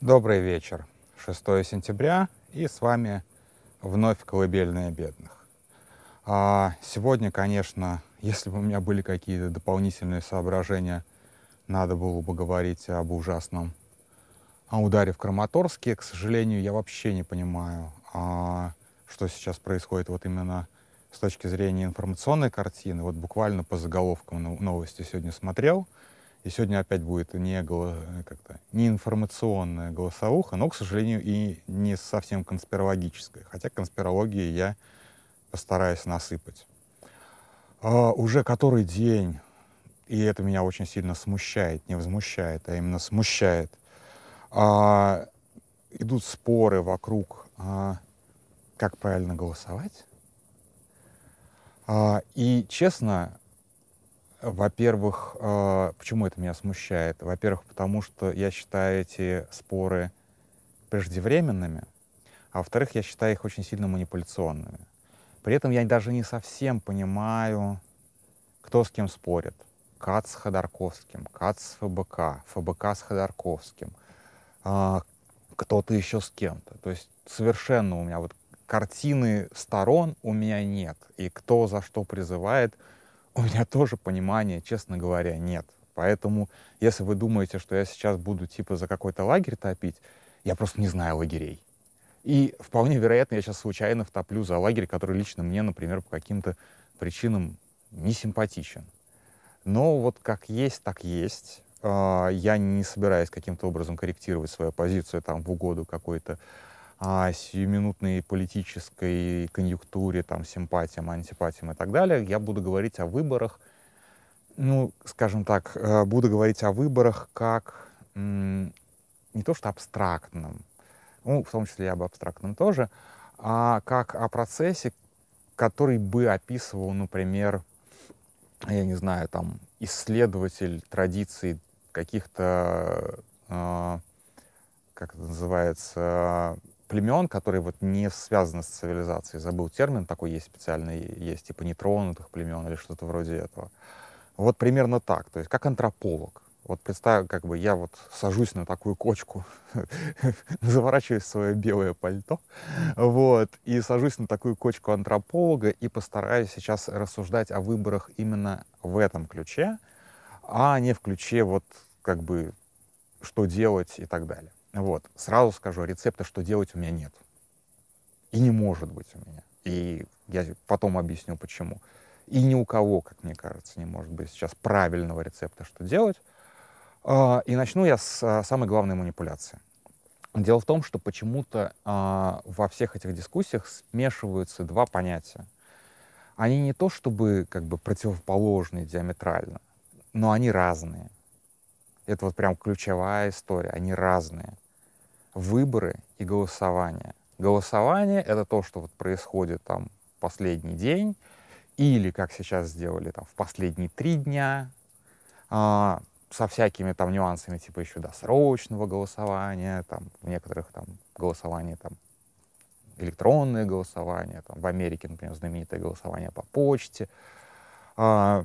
Добрый вечер. 6 сентября, и с вами вновь «Колыбельная бедных». А сегодня, конечно, если бы у меня были какие-то дополнительные соображения, надо было бы говорить об ужасном ударе в Краматорске. К сожалению, я вообще не понимаю, а, что сейчас происходит вот именно с точки зрения информационной картины. Вот буквально по заголовкам новости сегодня смотрел — и сегодня опять будет не, голо, как-то, не информационная голосовуха, но, к сожалению, и не совсем конспирологическая. Хотя конспирологии я постараюсь насыпать. А, уже который день, и это меня очень сильно смущает, не возмущает, а именно смущает, а, идут споры вокруг, а, как правильно голосовать. А, и, честно, во-первых, а, почему это меня смущает? Во-первых, потому что я считаю эти споры преждевременными, а во-вторых, я считаю их очень сильно манипуляционными. При этом я даже не совсем понимаю, кто с кем спорит. КАЦ с Ходорковским, КАЦ с ФБК, ФБК с Ходорковским, а, кто-то еще с кем-то. То есть совершенно у меня вот картины сторон у меня нет. И кто за что призывает — у меня тоже понимания, честно говоря, нет. Поэтому, если вы думаете, что я сейчас буду типа за какой-то лагерь топить, я просто не знаю лагерей. И вполне вероятно, я сейчас случайно втоплю за лагерь, который лично мне, например, по каким-то причинам не симпатичен. Но вот как есть, так есть. А, я не собираюсь каким-то образом корректировать свою позицию там в угоду какой-то а, сиюминутной политической конъюнктуре, там, симпатиям, антипатиям и так далее, я буду говорить о выборах, ну, скажем так, э, буду говорить о выборах как не то что абстрактном, ну, в том числе и об абстрактном тоже, а как о процессе, который бы описывал, например, я не знаю, там, исследователь традиций каких-то, э, как это называется, племен, которые вот не связаны с цивилизацией. Забыл термин такой есть специальный, есть типа нетронутых племен или что-то вроде этого. Вот примерно так, то есть как антрополог. Вот представь, как бы я вот сажусь на такую кочку, заворачиваюсь в свое белое пальто, вот, и сажусь на такую кочку антрополога и постараюсь сейчас рассуждать о выборах именно в этом ключе, а не в ключе вот как бы что делать и так далее. Вот. Сразу скажу, рецепта, что делать, у меня нет. И не может быть у меня. И я потом объясню, почему. И ни у кого, как мне кажется, не может быть сейчас правильного рецепта, что делать. А, и начну я с а, самой главной манипуляции. Дело в том, что почему-то а, во всех этих дискуссиях смешиваются два понятия. Они не то чтобы как бы противоположные диаметрально, но они разные. Это вот прям ключевая история, они разные. Выборы и голосование. Голосование — это то, что вот происходит там последний день, или, как сейчас сделали, там, в последние три дня, а, со всякими там нюансами, типа еще досрочного голосования, там, в некоторых там голосование там электронное голосование, там, в Америке, например, знаменитое голосование по почте, а,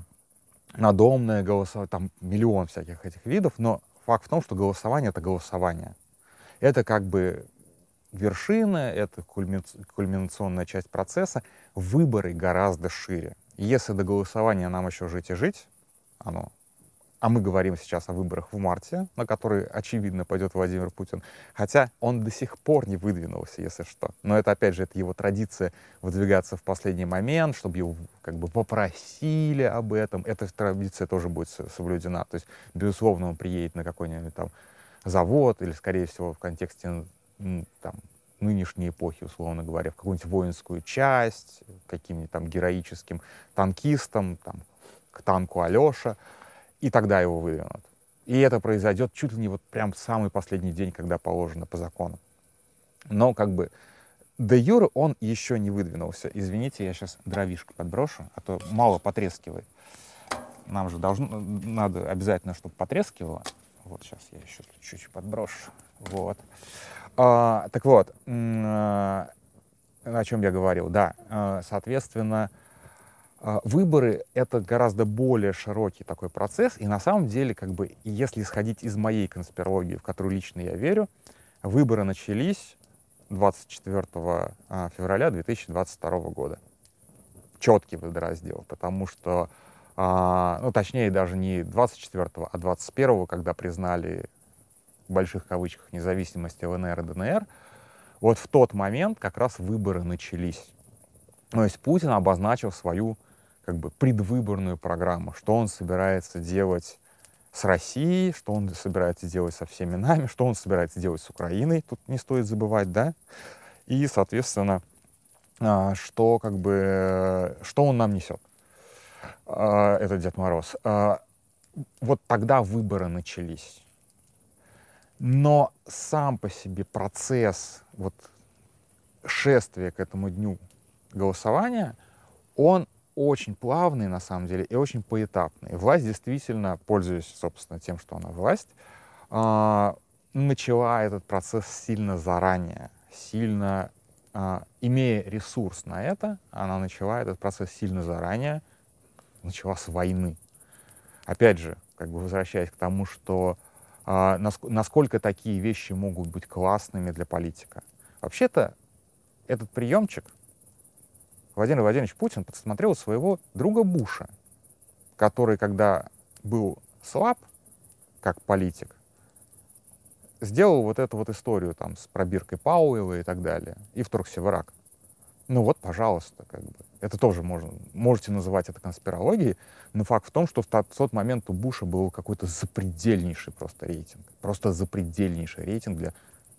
надомное голосование, там миллион всяких этих видов, но факт в том, что голосование — это голосование. Это как бы вершина, это кульминационная часть процесса. Выборы гораздо шире. Если до голосования нам еще жить и жить, оно а мы говорим сейчас о выборах в марте, на которые, очевидно, пойдет Владимир Путин. Хотя он до сих пор не выдвинулся, если что. Но это, опять же, это его традиция выдвигаться в последний момент, чтобы его как бы попросили об этом. Эта традиция тоже будет соблюдена. То есть, безусловно, он приедет на какой-нибудь там завод или, скорее всего, в контексте там, нынешней эпохи, условно говоря, в какую-нибудь воинскую часть, каким-нибудь там героическим танкистом, там, к танку Алеша, и тогда его выдвинут. И это произойдет чуть ли не вот прям самый последний день, когда положено по закону. Но как бы до юра он еще не выдвинулся. Извините, я сейчас дровишку подброшу, а то мало потрескивает. Нам же должно, надо обязательно, чтобы потрескивало. Вот сейчас я еще чуть-чуть подброшу. Вот. А, так вот, а, о чем я говорил. Да, а, соответственно, выборы — это гораздо более широкий такой процесс, и на самом деле, как бы, если исходить из моей конспирологии, в которую лично я верю, Выборы начались 24 а, февраля 2022 года. Четкий водораздел, потому что, а, ну, точнее, даже не 24, а 21, когда признали в больших кавычках независимость ЛНР и ДНР, вот в тот момент как раз выборы начались. То есть Путин обозначил свою как бы предвыборную программу, что он собирается делать с Россией, что он собирается делать со всеми нами, что он собирается делать с Украиной, тут не стоит забывать, да, и, соответственно, а, что как бы, что он нам несет, а, этот Дед Мороз. А, вот тогда выборы начались. Но сам по себе процесс вот шествия к этому дню голосования, он очень плавный, на самом деле, и очень поэтапный. Власть действительно, пользуясь, собственно, тем, что она власть, а, начала этот процесс сильно заранее, сильно а, имея ресурс на это, она начала этот процесс сильно заранее, начала с войны. Опять же, как бы возвращаясь к тому, что а, насколько такие вещи могут быть классными для политика. Вообще-то этот приемчик Владимир Владимирович Путин подсмотрел своего друга Буша, который, когда был слаб, как политик, сделал вот эту вот историю там с пробиркой Пауэлла и так далее, и вторгся в Ирак. Ну вот, пожалуйста, как бы. Это тоже можно, можете называть это конспирологией, но факт в том, что в тот момент у Буша был какой-то запредельнейший просто рейтинг. Просто запредельнейший рейтинг для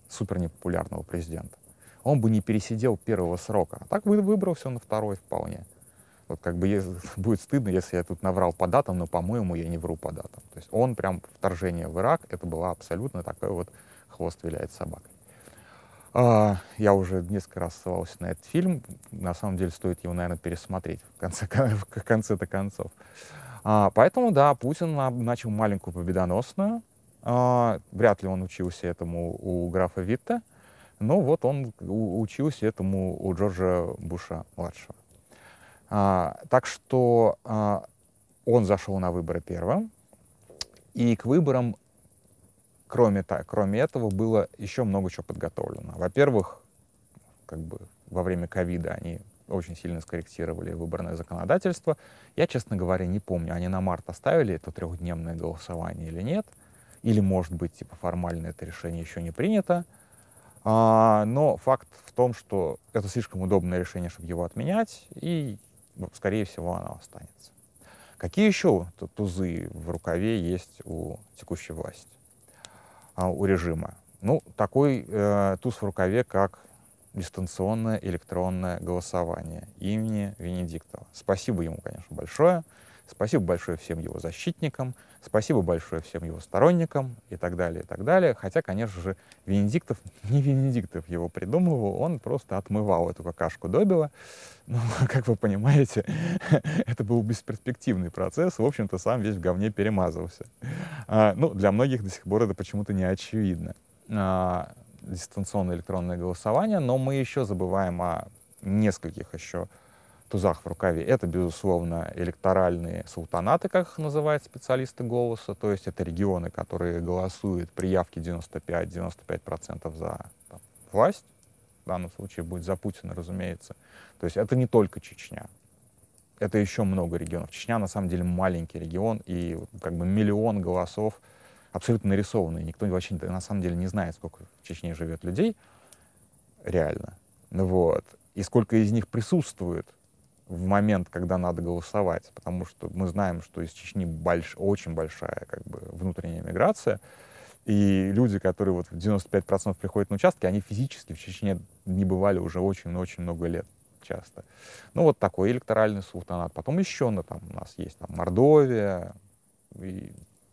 супер непопулярного президента он бы не пересидел первого срока. А так выбрался на второй вполне. Вот как бы будет стыдно, если я тут наврал по датам, но, по-моему, я не вру по датам. То есть он прям вторжение в Ирак, это было абсолютно такой вот хвост виляет собакой. А, я уже несколько раз ссылался на этот фильм. На самом деле стоит его, наверное, пересмотреть в конце, в конце-то концов. А, поэтому, да, Путин начал маленькую победоносную. А, вряд ли он учился этому у графа Витта. Но вот он учился этому у Джорджа Буша-младшего. А, так что а, он зашел на выборы первым, и к выборам, кроме, кроме этого, было еще много чего подготовлено. Во-первых, как бы во время ковида они очень сильно скорректировали выборное законодательство. Я, честно говоря, не помню, они на март оставили это трехдневное голосование или нет. Или, может быть, типа формально это решение еще не принято. А, но факт в том, что это слишком удобное решение, чтобы его отменять, и, ну, скорее всего, оно останется. Какие еще тузы в рукаве есть у текущей власти, а, у режима? Ну, такой э, туз в рукаве, как дистанционное электронное голосование имени Венедиктова. Спасибо ему, конечно, большое. Спасибо большое всем его защитникам, спасибо большое всем его сторонникам и так далее, и так далее. Хотя, конечно же, Венедиктов, не Венедиктов его придумывал, он просто отмывал эту какашку добила. Ну, как вы понимаете, это был бесперспективный процесс, в общем-то, сам весь в говне перемазывался. А, ну, для многих до сих пор это почему-то не очевидно. А, дистанционное электронное голосование, но мы еще забываем о нескольких еще тузах в рукаве. Это, безусловно, электоральные султанаты, как их называют специалисты голоса, то есть это регионы, которые голосуют при явке 95-95% за там, власть, в данном случае будет за Путина, разумеется. То есть это не только Чечня, это еще много регионов. Чечня, на самом деле, маленький регион, и как бы миллион голосов абсолютно нарисованные. Никто вообще на самом деле не знает, сколько в Чечне живет людей, реально. Вот. И сколько из них присутствует в момент, когда надо голосовать, потому что мы знаем, что из Чечни больш, очень большая как бы, внутренняя миграция, и люди, которые вот 95% приходят на участки, они физически в Чечне не бывали уже очень-очень много лет часто. Ну, вот такой электоральный султанат. Потом еще ну, там, у нас есть там, Мордовия, и,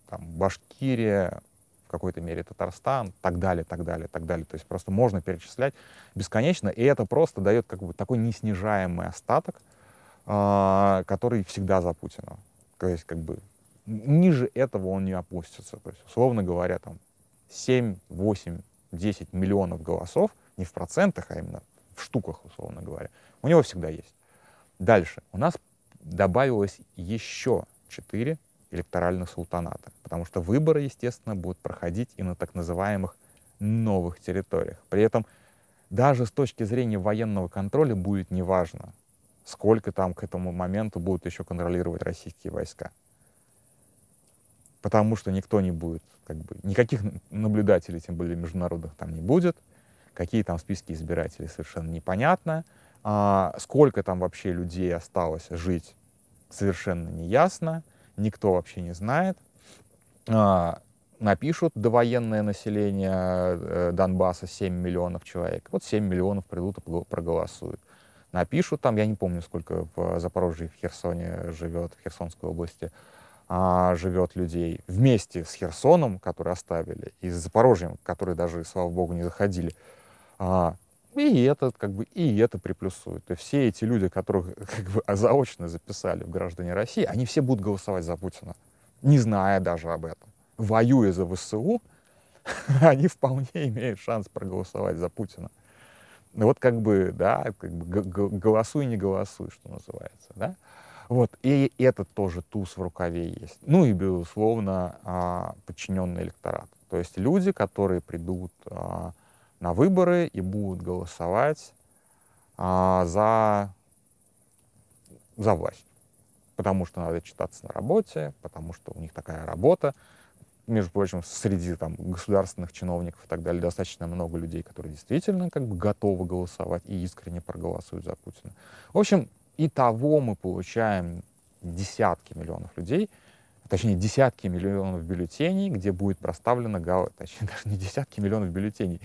там, Башкирия, в какой-то мере Татарстан, так далее, так далее, так далее. То есть просто можно перечислять бесконечно, и это просто дает как бы такой неснижаемый остаток, который всегда за Путина. То есть, как бы, ниже этого он не опустится. То есть, условно говоря, там 7, 8, 10 миллионов голосов, не в процентах, а именно в штуках, условно говоря, у него всегда есть. Дальше. У нас добавилось еще 4 электоральных султаната, потому что выборы, естественно, будут проходить и на так называемых новых территориях. При этом даже с точки зрения военного контроля будет неважно, сколько там к этому моменту будут еще контролировать российские войска. Потому что никто не будет, как бы, никаких наблюдателей, тем более международных, там не будет. Какие там списки избирателей, совершенно непонятно. А, сколько там вообще людей осталось жить, совершенно неясно. Никто вообще не знает. А, напишут довоенное население э, Донбасса 7 миллионов человек. Вот 7 миллионов придут и проголосуют напишут там, я не помню, сколько в Запорожье, в Херсоне живет, в Херсонской области а, живет людей, вместе с Херсоном, который оставили, и с Запорожьем, которые даже, слава богу, не заходили. А, и это, как бы, и это приплюсует. И все эти люди, которых как бы заочно записали в граждане России, они все будут голосовать за Путина, не зная даже об этом. Воюя за ВСУ, они вполне имеют шанс проголосовать за Путина. Ну вот как бы, да, как бы голосуй, не голосуй, что называется, да. Вот, и этот тоже туз в рукаве есть. Ну и, безусловно, а, подчиненный электорат. То есть люди, которые придут а, на выборы и будут голосовать а, за, за власть. Потому что надо читаться на работе, потому что у них такая работа, между прочим, среди там, государственных чиновников и так далее достаточно много людей, которые действительно как бы готовы голосовать и искренне проголосуют за Путина. В общем, и того мы получаем десятки миллионов людей, точнее, десятки миллионов бюллетеней, где будет проставлено, точнее, даже не десятки миллионов бюллетеней,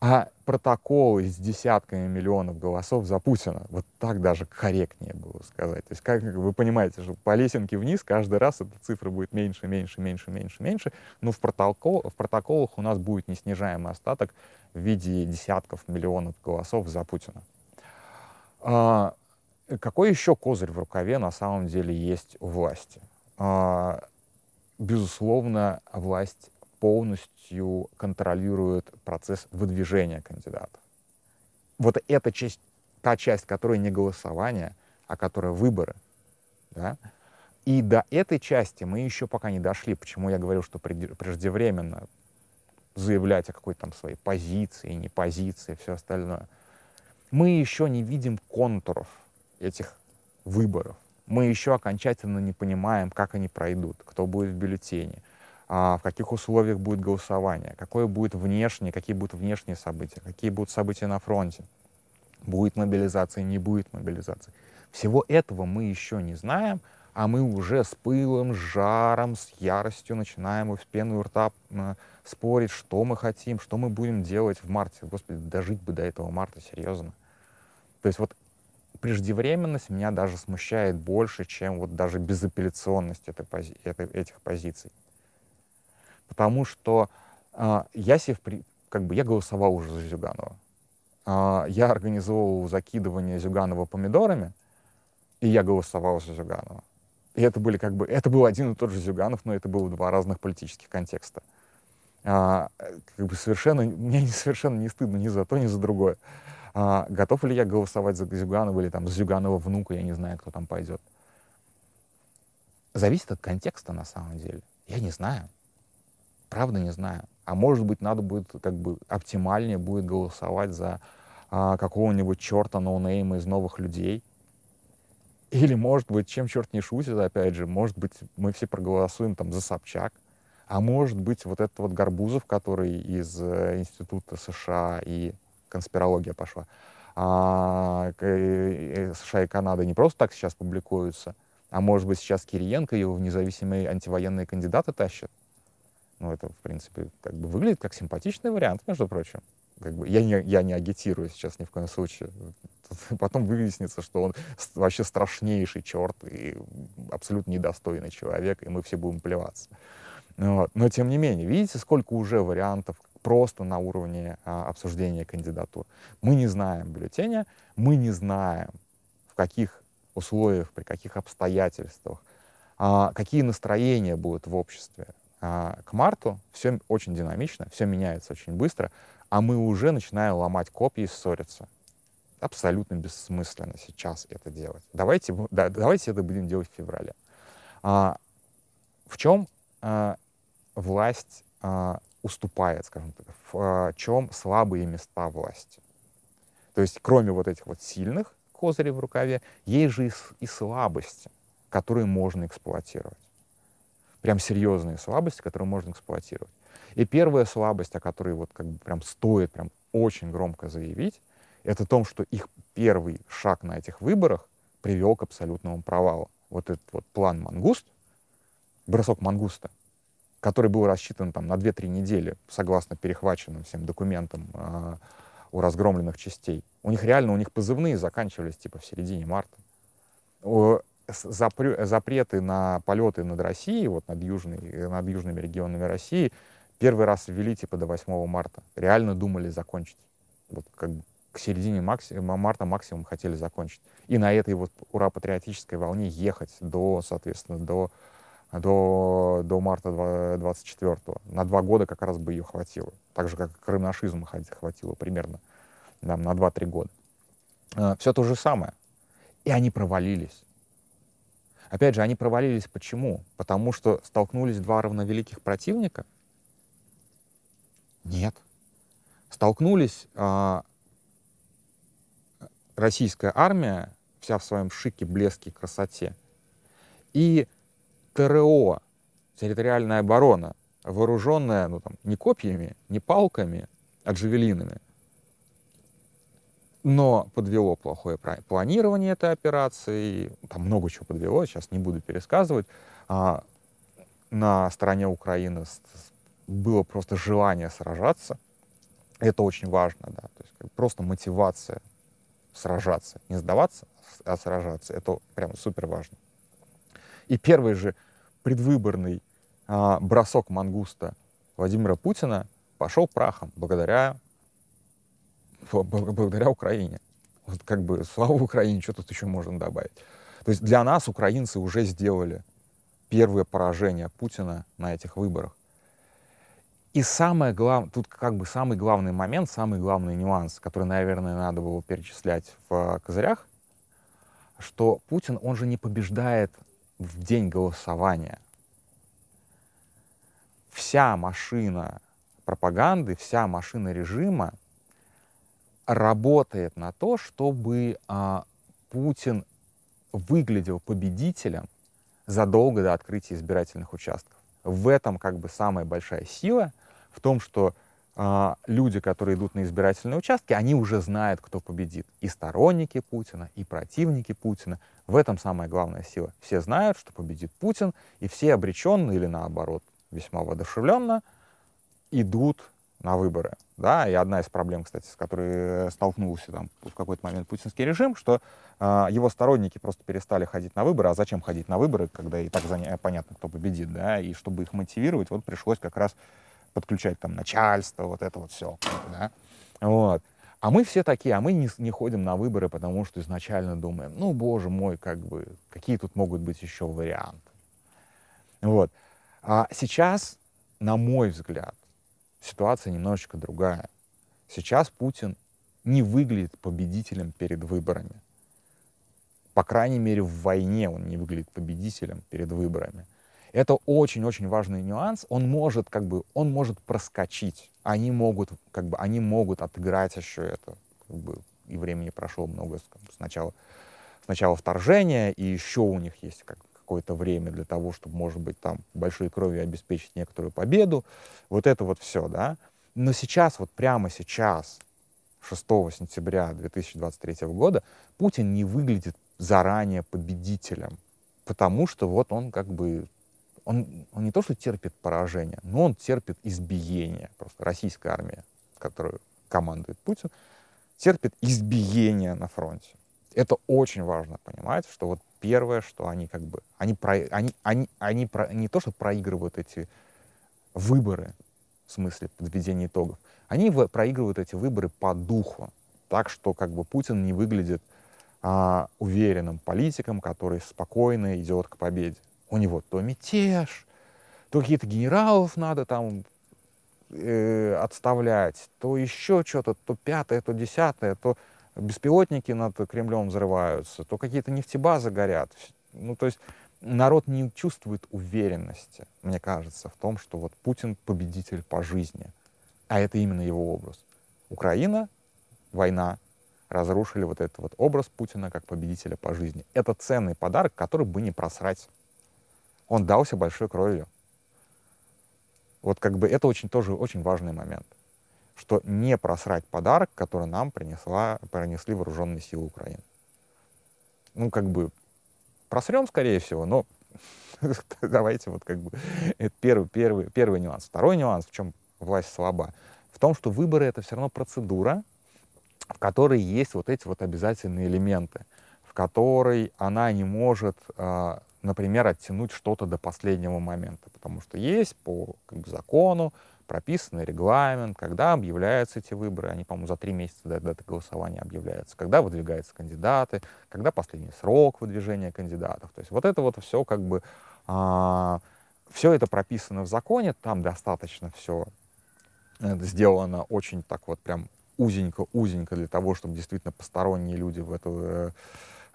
а протоколы с десятками миллионов голосов за Путина. Вот так даже корректнее было сказать. То есть, как вы понимаете, что по лесенке вниз каждый раз эта цифра будет меньше, меньше, меньше, меньше, меньше. Но в, протокол, в протоколах у нас будет неснижаемый остаток в виде десятков миллионов голосов за Путина. А, какой еще козырь в рукаве на самом деле есть у власти? А, безусловно, власть полностью контролирует процесс выдвижения кандидата. Вот эта часть, та часть, которая не голосование, а которая выборы. Да? И до этой части мы еще пока не дошли. Почему я говорил, что преждевременно заявлять о какой-то там своей позиции, не позиции, все остальное. Мы еще не видим контуров этих выборов. Мы еще окончательно не понимаем, как они пройдут, кто будет в бюллетене, а, в каких условиях будет голосование, какое будет внешнее, какие будут внешние события, какие будут события на фронте, будет мобилизация, не будет мобилизации. Всего этого мы еще не знаем, а мы уже с пылом, с жаром, с яростью начинаем с пеной у рта э, спорить, что мы хотим, что мы будем делать в марте. Господи, дожить бы до этого марта, серьезно. То есть вот преждевременность меня даже смущает больше, чем вот даже безапелляционность этой пози этой, этих позиций потому что э, я себе, при, как бы, я голосовал уже за Зюганова. Э, я организовывал закидывание Зюганова помидорами, и я голосовал за Зюганова. И это были как бы, это был один и тот же Зюганов, но это было два разных политических контекста. А, как бы совершенно, мне совершенно не стыдно ни за то, ни за другое. А, готов ли я голосовать за Зюганова или там за Зюганова внука, я не знаю, кто там пойдет. Зависит от контекста на самом деле. Я не знаю. Правда не знаю. А может быть, надо будет как бы оптимальнее будет голосовать за а, какого-нибудь черта ноунейма из новых людей. Или, может быть, чем черт не шутит, опять же, может быть, мы все проголосуем там за Собчак, а может быть, вот этот вот Горбузов, который из э, Института США и конспирология пошла, а, э, США и Канада не просто так сейчас публикуются, а может быть, сейчас Кириенко его в независимые антивоенные кандидаты тащат. Ну, это, в принципе, как бы выглядит как симпатичный вариант, между прочим. Как бы, я, не, я не агитирую сейчас ни в коем случае. Потом выяснится, что он вообще страшнейший черт и абсолютно недостойный человек, и мы все будем плеваться. Вот. Но тем не менее, видите, сколько уже вариантов просто на уровне а, обсуждения кандидатур. Мы не знаем бюллетеня, мы не знаем, в каких условиях, при каких обстоятельствах, а, какие настроения будут в обществе. А, к марту все очень динамично, все меняется очень быстро, а мы уже начинаем ломать копии и ссориться. Абсолютно бессмысленно сейчас это делать. Давайте, да, давайте это будем делать в феврале. А, в чем а, власть а, уступает, скажем так, в а, чем слабые места власти. То есть кроме вот этих вот сильных козырей в рукаве, есть же и, и слабости, которые можно эксплуатировать. Прям серьезные слабости, которые можно эксплуатировать. И первая слабость, о которой вот как бы прям стоит прям очень громко заявить, это в том, что их первый шаг на этих выборах привел к абсолютному провалу. Вот этот вот план «Мангуст», бросок «Мангуста», который был рассчитан там, на 2-3 недели, согласно перехваченным всем документам э, у разгромленных частей. У них реально, у них позывные заканчивались типа в середине марта. О, запреты на полеты над Россией, вот над, южной, над южными регионами России, первый раз ввели типа до 8 марта. Реально думали закончить. Вот как бы к середине максим, марта максимум хотели закончить. И на этой вот ура-патриотической волне ехать до, соответственно, до, до, до марта 24-го. На два года как раз бы ее хватило. Так же, как крымнашизм хватило примерно там, на 2-3 года. А, Все то же самое. И они провалились. Опять же, они провалились почему? Потому что столкнулись два равновеликих противника? Нет. Столкнулись а, российская армия, вся в своем шике, блеске, красоте, и ТРО, территориальная оборона, вооруженная ну, там, не копьями, не палками, а джавелинами. Но подвело плохое планирование этой операции, там много чего подвело, сейчас не буду пересказывать. А на стороне Украины было просто желание сражаться. Это очень важно, да, то есть просто мотивация сражаться. Не сдаваться, а сражаться. Это прям супер важно. И первый же предвыборный а, бросок мангуста Владимира Путина пошел прахом благодаря, благодаря Украине. Вот как бы слава Украине, что тут еще можно добавить. То есть для нас украинцы уже сделали первое поражение Путина на этих выборах. И самое главное, тут как бы самый главный момент, самый главный нюанс, который, наверное, надо было перечислять в козырях, что Путин, он же не побеждает в день голосования. Вся машина пропаганды, вся машина режима работает на то, чтобы а, Путин выглядел победителем задолго до открытия избирательных участков. В этом как бы самая большая сила — в том, что люди, которые идут на избирательные участки, они уже знают, кто победит. И сторонники Путина, и противники Путина. В этом самая главная сила. Все знают, что победит Путин, и все обреченно или наоборот весьма воодушевленно идут на выборы. Да, и одна из проблем, кстати, с которой столкнулся там в какой-то момент путинский режим, что э, его сторонники просто перестали ходить на выборы. А зачем ходить на выборы, когда и так понятно, кто победит, да? И чтобы их мотивировать, вот пришлось как раз подключать там начальство, вот это вот все, да, вот. А мы все такие, а мы не, не ходим на выборы, потому что изначально думаем, ну, боже мой, как бы, какие тут могут быть еще варианты. Вот. А сейчас, на мой взгляд, ситуация немножечко другая. Сейчас Путин не выглядит победителем перед выборами. По крайней мере, в войне он не выглядит победителем перед выборами. Это очень-очень важный нюанс. Он может как бы, он может проскочить. Они могут, как бы, они могут отыграть еще это. Как бы, и времени прошло много сначала, сначала вторжения, и еще у них есть как, какое-то время для того, чтобы, может быть, там большой кровью обеспечить некоторую победу. Вот это вот все, да. Но сейчас, вот прямо сейчас, 6 сентября 2023 года, Путин не выглядит заранее победителем, потому что вот он как бы он, он не то что терпит поражение, но он терпит избиение. Просто российская армия, которую командует Путин, терпит избиение на фронте. Это очень важно понимать, что вот первое, что они как бы, они, про, они, они, они про, не то, что проигрывают эти выборы, в смысле подведения итогов, они в, проигрывают эти выборы по духу, так что как бы Путин не выглядит а, уверенным политиком, который спокойно идет к победе у него то мятеж, то какие-то генералов надо там э, отставлять, то еще что-то, то пятое, то десятое, то беспилотники над Кремлем взрываются, то какие-то нефтебазы горят. Ну, то есть народ не чувствует уверенности, мне кажется, в том, что вот Путин победитель по жизни, а это именно его образ. Украина, война, разрушили вот этот вот образ Путина как победителя по жизни. Это ценный подарок, который бы не просрать. Он дался большой кровью. Вот как бы это очень тоже очень важный момент, что не просрать подарок, который нам принесла, принесли вооруженные силы Украины. Ну, как бы просрем, скорее всего, но давайте вот как бы это первый, первый, первый нюанс. Второй нюанс, в чем власть слаба, в том, что выборы это все равно процедура, в которой есть вот эти вот обязательные элементы, в которой она не может, а, например, оттянуть что-то до последнего момента, потому что есть по как бы, закону прописанный регламент, когда объявляются эти выборы, они, по-моему, за три месяца до даты голосования объявляются, когда выдвигаются кандидаты, когда последний срок выдвижения кандидатов. То есть вот это вот все как бы, а, все это прописано в законе, там достаточно все э, сделано очень так вот прям узенько-узенько для того, чтобы действительно посторонние люди в, эту, э,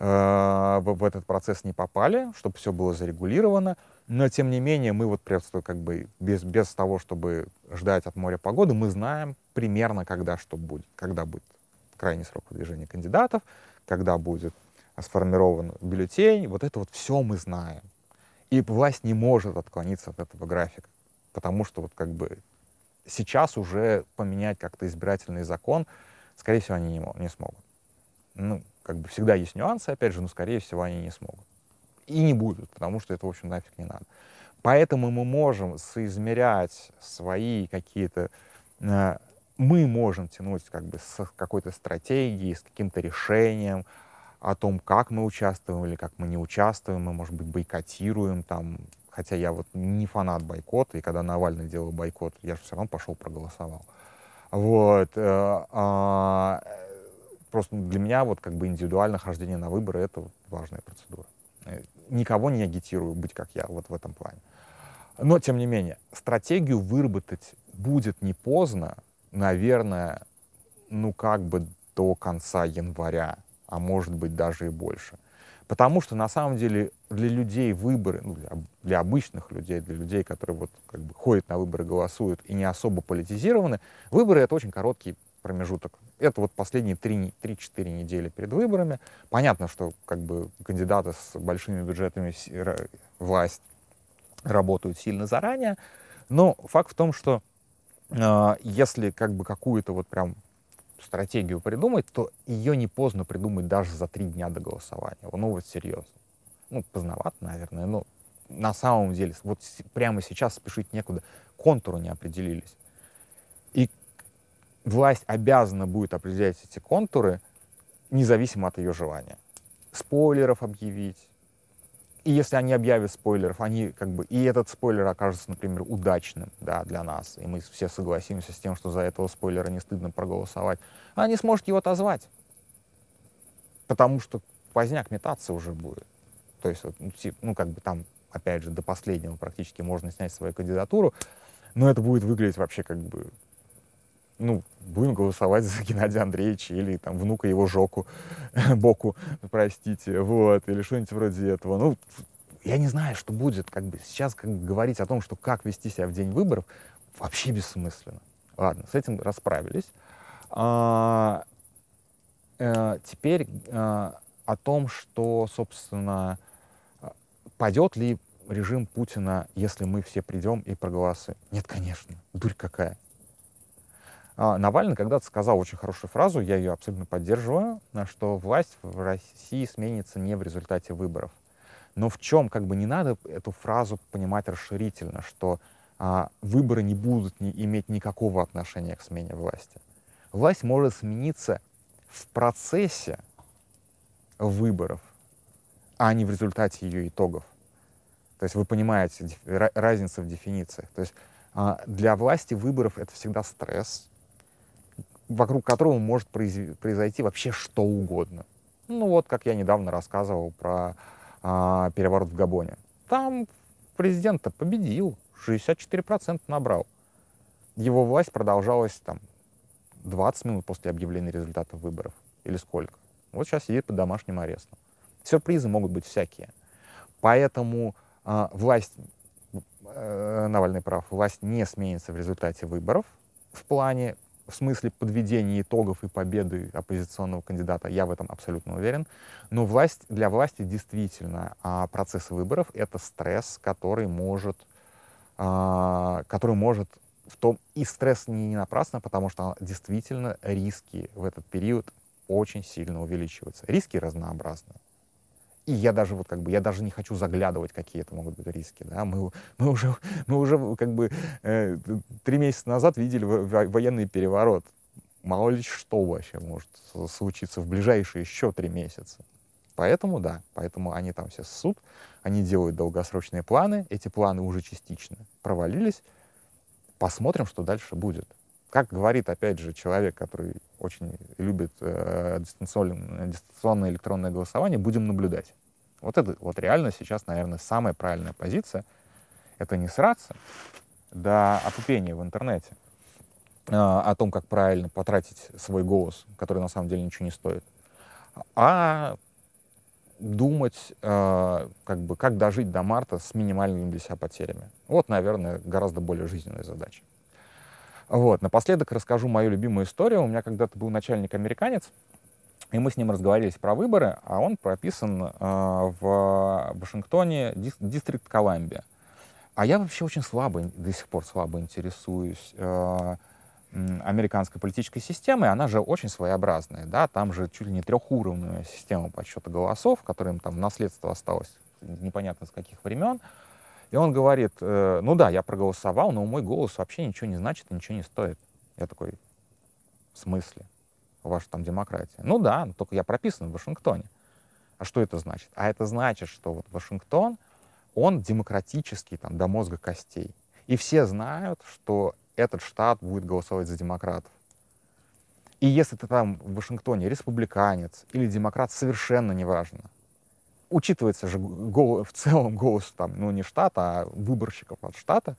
в этот процесс не попали, чтобы все было зарегулировано. Но, тем не менее, мы вот просто как бы без, без того, чтобы ждать от моря погоды, мы знаем примерно, когда что будет. Когда будет крайний срок выдвижения кандидатов, когда будет сформирован бюллетень. Вот это вот все мы знаем. И власть не может отклониться от этого графика, потому что вот как бы сейчас уже поменять как-то избирательный закон, скорее всего, они не, не смогут. Ну, как бы всегда есть нюансы, опять же, но, скорее всего, они не смогут. И не будут, потому что это, в общем, нафиг не надо. Поэтому мы можем соизмерять свои какие-то... Э, мы можем тянуть как бы с какой-то стратегией, с каким-то решением о том, как мы участвуем или как мы не участвуем. Мы, может быть, бойкотируем там хотя я вот не фанат бойкота, и когда Навальный делал бойкот, я же все равно пошел проголосовал. Вот. Просто для меня вот как бы индивидуальное хождение на выборы — это важная процедура. Э, никого не агитирую быть как я вот в этом плане. Но, тем не менее, стратегию выработать будет не поздно, наверное, ну как бы до конца января, а может быть даже и больше. Потому что на самом деле для людей выборы, ну, для, для обычных людей, для людей, которые вот как бы ходят на выборы, голосуют и не особо политизированы, выборы это очень короткий промежуток. Это вот последние 3-4 недели перед выборами. Понятно, что как бы кандидаты с большими бюджетами власть работают сильно заранее, но факт в том, что э, если как бы какую-то вот прям стратегию придумать, то ее не поздно придумать даже за три дня до голосования. Ну вот серьезно. Ну, поздновато, наверное, но на самом деле, вот прямо сейчас спешить некуда, контуры не определились. Власть обязана будет определять эти контуры, независимо от ее желания. Спойлеров объявить, и если они объявят спойлеров, они как бы, и этот спойлер окажется, например, удачным, да, для нас, и мы все согласимся с тем, что за этого спойлера не стыдно проголосовать, а не сможет его отозвать. Потому что поздняк метаться уже будет. То есть, ну, ну, как бы там, опять же, до последнего практически можно снять свою кандидатуру, но это будет выглядеть вообще как бы ну, будем голосовать за Геннадия Андреевича или там внука его Жоку, Боку, простите, вот, или что-нибудь вроде этого. Ну, я не знаю, что будет, как бы сейчас как говорить о том, что как вести себя в день выборов, вообще бессмысленно. Ладно, с этим расправились. А, а, теперь а, о том, что, собственно, пойдет ли режим Путина, если мы все придем и проголосуем. Нет, конечно, дурь какая. А, Навальный когда-то сказал очень хорошую фразу, я ее абсолютно поддерживаю, что власть в России сменится не в результате выборов. Но в чем, как бы не надо эту фразу понимать расширительно, что а, выборы не будут не иметь никакого отношения к смене власти. Власть может смениться в процессе выборов, а не в результате ее итогов. То есть вы понимаете разницу в дефинициях. То есть а, для власти выборов это всегда стресс, вокруг которого может произойти вообще что угодно. Ну вот, как я недавно рассказывал про а, переворот в Габоне. Там президент победил, 64% набрал. Его власть продолжалась там 20 минут после объявления результатов выборов. Или сколько. Вот сейчас сидит под домашним арестом. Сюрпризы могут быть всякие. Поэтому э, власть, э, Навальный прав, власть не сменится в результате выборов в плане, в смысле подведения итогов и победы оппозиционного кандидата, я в этом абсолютно уверен. Но власть, для власти действительно э, процесс выборов — это стресс, который может, э, который может в том и стресс не напрасно, потому что действительно риски в этот период очень сильно увеличиваются. Риски разнообразны. И я даже вот как бы, я даже не хочу заглядывать, какие это могут быть риски. Да? Мы, мы, уже, мы уже как бы э, три месяца назад видели военный переворот. Мало ли что вообще может случиться в ближайшие еще три месяца. Поэтому да, поэтому они там все ссут, они делают долгосрочные планы, эти планы уже частично провалились, посмотрим, что дальше будет. Как говорит, опять же, человек, который очень любит э, дистанционное, дистанционное электронное голосование, будем наблюдать. Вот это вот реально сейчас, наверное, самая правильная позиция. Это не сраться до опупения в интернете э, о том, как правильно потратить свой голос, который на самом деле ничего не стоит, а думать, э, как бы, как дожить до марта с минимальными для себя потерями. Вот, наверное, гораздо более жизненная задача. Вот. Напоследок расскажу мою любимую историю. У меня когда-то был начальник-американец, и мы с ним разговаривали про выборы, а он прописан э, в Вашингтоне, Дистрикт Колумбия. А я вообще очень слабо, до сих пор слабо интересуюсь э, американской политической системой, она же очень своеобразная, да, там же чуть ли не трехуровневая система подсчета голосов, которым там наследство осталось непонятно с каких времен. И он говорит, э, ну да, я проголосовал, но мой голос вообще ничего не значит ничего не стоит. Я такой, в смысле? Ваша там демократия. Ну да, только я прописан в Вашингтоне. А что это значит? А это значит, что вот Вашингтон, он демократический там до мозга костей. И все знают, что этот штат будет голосовать за демократов. И если ты там в Вашингтоне республиканец или демократ, совершенно неважно. Учитывается же в целом голос там, ну не штата, а выборщиков от штата.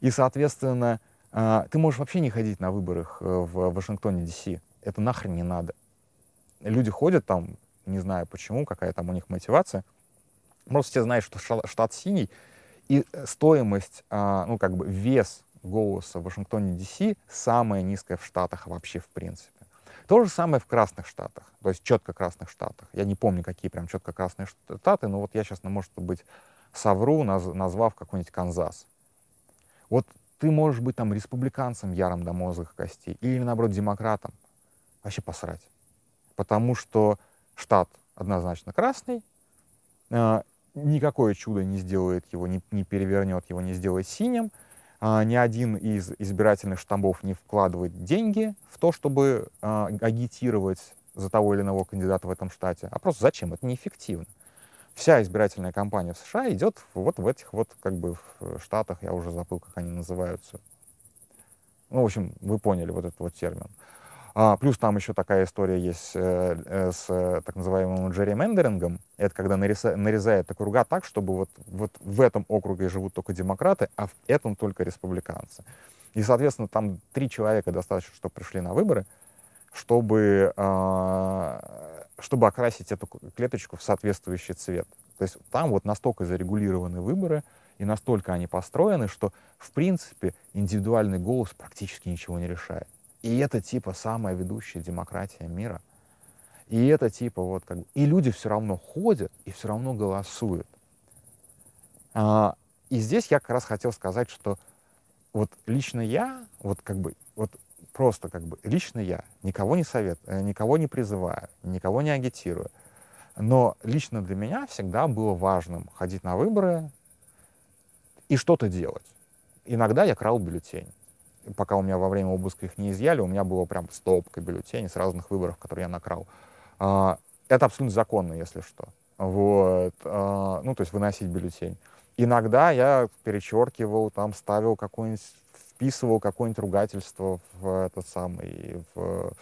И, соответственно, а, ты можешь вообще не ходить на выборах э, в Вашингтоне, Д.С. Это нахрен не надо. Люди ходят там, не знаю почему, какая там у них мотивация. Просто все знают, что штат синий, и стоимость, а, ну как бы вес голоса в Вашингтоне, Д.С. самая низкая в Штатах вообще в принципе. То же самое в красных штатах, то есть четко красных штатах. Я не помню, какие прям четко красные штаты, но вот я сейчас, ну, может быть, совру, наз, назвав какой-нибудь Канзас. Вот ты можешь быть там республиканцем ярым до мозга костей или, наоборот, демократом. Вообще посрать. Потому что штат однозначно красный, э, никакое чудо не сделает его, не, не перевернет его, не сделает синим — ни один из избирательных штамбов не вкладывает деньги в то, чтобы а, агитировать за того или иного кандидата в этом штате, а просто зачем? Это неэффективно. Вся избирательная кампания в США идет вот в этих вот как бы в штатах, я уже забыл, как они называются. Ну, в общем, вы поняли вот этот вот термин. А, плюс там еще такая история есть э, э, с э, так называемым джерримендерингом. Это когда нареза, нарезает округа так, чтобы вот, вот в этом округе живут только демократы, а в этом только республиканцы. И, соответственно, там три человека достаточно, чтобы пришли на выборы, чтобы, э, чтобы окрасить эту клеточку в соответствующий цвет. То есть там вот настолько зарегулированы выборы, и настолько они построены, что, в принципе, индивидуальный голос практически ничего не решает. И это типа самая ведущая демократия мира. И это типа вот как бы... И люди все равно ходят и все равно голосуют. А, и здесь я как раз хотел сказать, что вот лично я, вот как бы, вот просто как бы лично я никого не советую, э, никого не призываю, никого не агитирую. Но лично для меня всегда было важным ходить на выборы и что-то делать. Иногда я крал бюллетень пока у меня во время обыска их не изъяли, у меня было прям стопка бюллетеней с разных выборов, которые я накрал. А, это абсолютно законно, если что. Вот. А, ну, то есть выносить бюллетень. Иногда я перечеркивал, там ставил какой-нибудь, вписывал какое-нибудь ругательство в этот самый, в,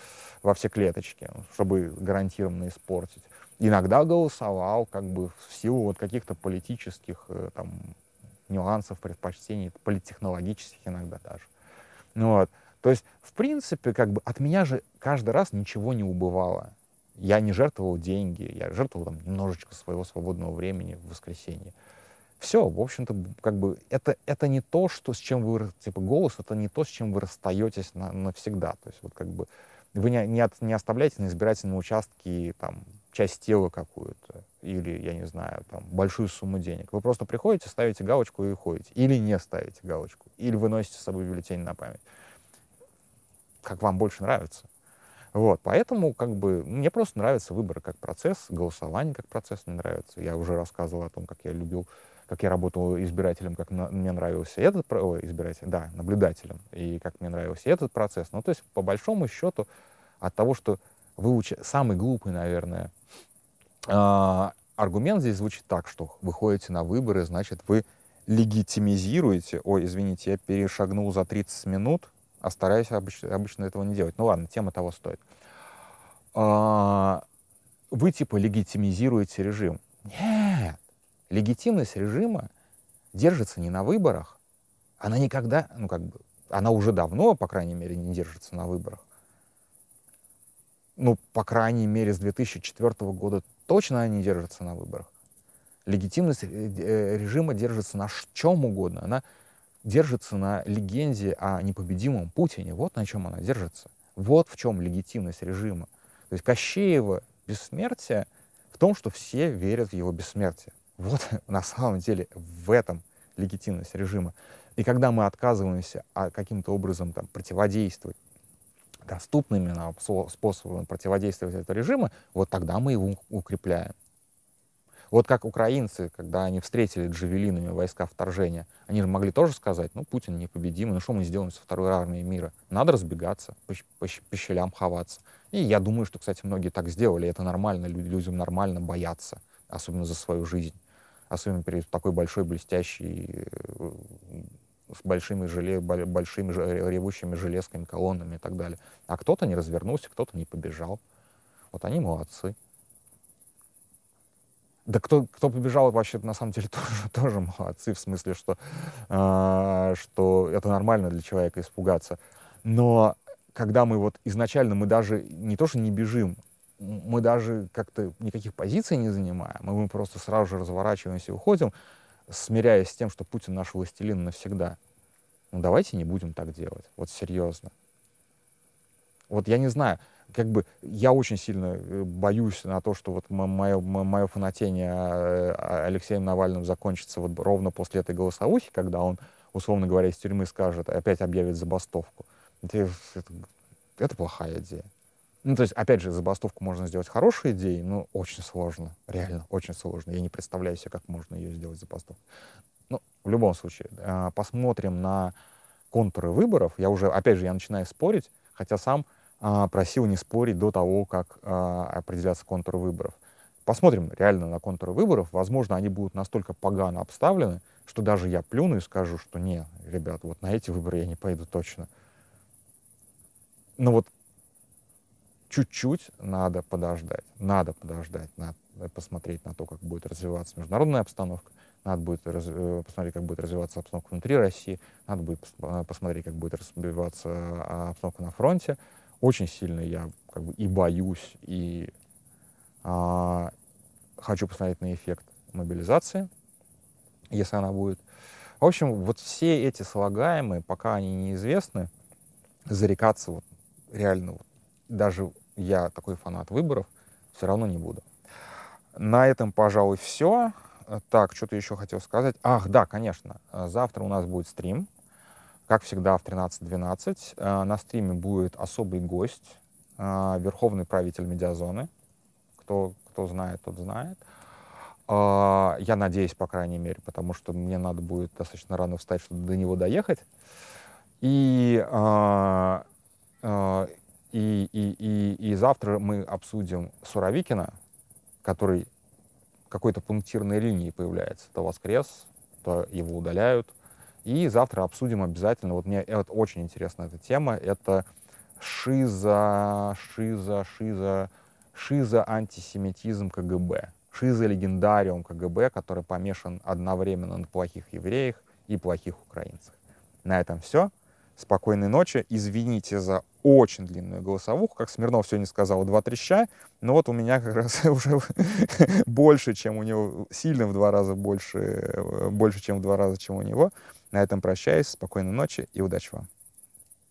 во все клеточки, чтобы гарантированно испортить. Иногда голосовал как бы в силу вот каких-то политических э, там нюансов, предпочтений, политтехнологических иногда даже. Вот. То есть, в принципе, как бы от меня же каждый раз ничего не убывало. Я не жертвовал деньги, я жертвовал там, немножечко своего свободного времени в воскресенье. Все, в общем-то, как бы это, это не то, что, с чем вы, типа, голос, это не то, с чем вы расстаетесь на, навсегда. То есть вот как бы вы не, не, от, не оставляете на избирательном участке там часть тела какую-то или, я не знаю, там, большую сумму денег. Вы просто приходите, ставите галочку и уходите. Или не ставите галочку. Или выносите с собой бюллетень на память. Как вам больше нравится. Вот, поэтому как бы мне просто нравится выбор как процесс, голосование как процесс мне нравится. Я уже рассказывал о том, как я любил, как я работал избирателем, как на, мне нравился этот, о, избиратель, да, наблюдателем, и как мне нравился этот процесс. Ну, то есть, по большому счету, от того, что выучить, самый глупый, наверное, аргумент здесь звучит так, что вы ходите на выборы, значит, вы легитимизируете, ой, извините, я перешагнул за 30 минут, а стараюсь обычно, обычно этого не делать. Ну ладно, тема того стоит. А, вы типа легитимизируете режим. Нет. Легитимность режима держится не на выборах. Она никогда, ну как бы, она уже давно, по крайней мере, не держится на выборах. Ну, по крайней мере, с 2004 года точно она не держится на выборах. Легитимность э, э, режима держится на чем угодно. Она держится на легенде о непобедимом Путине. Вот на чем она держится. Вот в чем легитимность режима. То есть Кощеева бессмертие в том, что все верят в его бессмертие. Вот на самом деле в этом легитимность режима. И когда мы отказываемся а каким-то образом там, противодействовать доступными нам способами противодействовать этому режиму, вот тогда мы его укрепляем. Вот как украинцы, когда они встретили джавелинами войска вторжения, они же могли тоже сказать, ну, Путин непобедимый, ну, что мы сделаем со второй армией мира? Надо разбегаться, по, по, по щелям ховаться. И я думаю, что, кстати, многие так сделали, это нормально, людям нормально бояться, особенно за свою жизнь, особенно перед такой большой, блестящей, э, с большими, желе, большими ревущими железками, колоннами и так далее. А кто-то не развернулся, кто-то не побежал. Вот они молодцы. Да кто, кто побежал, вообще на самом деле тоже, тоже молодцы, в смысле, что, э, что это нормально для человека испугаться. Но когда мы вот изначально, мы даже не то, что не бежим, мы даже как-то никаких позиций не занимаем, мы просто сразу же разворачиваемся и уходим, смиряясь с тем, что Путин наш властелин навсегда. Ну давайте не будем так делать, вот серьезно. Вот я не знаю, как бы я очень сильно э, боюсь на то, что вот мое, мое фанатение Алексеем Навальным закончится вот ровно после этой голосовухи, когда он, условно говоря, из тюрьмы скажет, опять объявит забастовку. Это, это, это плохая идея. Ну, то есть, опять же, забастовку можно сделать хорошей идеей, но очень сложно, реально очень сложно. Я не представляю себе, как можно ее сделать забастовку. Ну, в любом случае, э, посмотрим на контуры выборов. Я уже, опять же, я начинаю спорить, хотя сам а, просил не спорить до того, как а, определяться контуры выборов. Посмотрим реально на контуры выборов. Возможно, они будут настолько погано обставлены, что даже я плюну и скажу, что не, ребят, вот на эти выборы я не пойду точно. Но вот чуть-чуть надо подождать. Надо подождать, надо посмотреть на то, как будет развиваться международная обстановка, надо будет э, посмотреть, как будет развиваться обстановка внутри России, надо будет посмотреть, как будет развиваться а, обстановка на фронте, очень сильно я как бы и боюсь, и а, хочу посмотреть на эффект мобилизации, если она будет. В общем, вот все эти слагаемые, пока они неизвестны, зарекаться вот реально, вот, даже я такой фанат выборов, все равно не буду. На этом, пожалуй, все. Так, что-то еще хотел сказать. Ах, да, конечно, завтра у нас будет стрим как всегда, в 13.12 э, на стриме будет особый гость, э, верховный правитель медиазоны. Кто, кто знает, тот знает. Э, я надеюсь, по крайней мере, потому что мне надо будет достаточно рано встать, чтобы до него доехать. И, и, и, и, и завтра мы обсудим Суровикина, который какой-то пунктирной линии появляется. То воскрес, то его удаляют. И завтра обсудим обязательно, вот мне вот очень интересна эта тема, это шиза, шиза, шиза, шиза антисемитизм КГБ. Шиза легендариум КГБ, который помешан одновременно на плохих евреях и плохих украинцах. На этом все. Спокойной ночи. Извините за очень длинную голосовуху, как Смирнов сегодня сказал, два треща, но вот у меня как раз уже больше, чем у него, сильно в два раза больше, больше, чем в два раза, чем у него. На этом прощаюсь, спокойной ночи и удачи вам.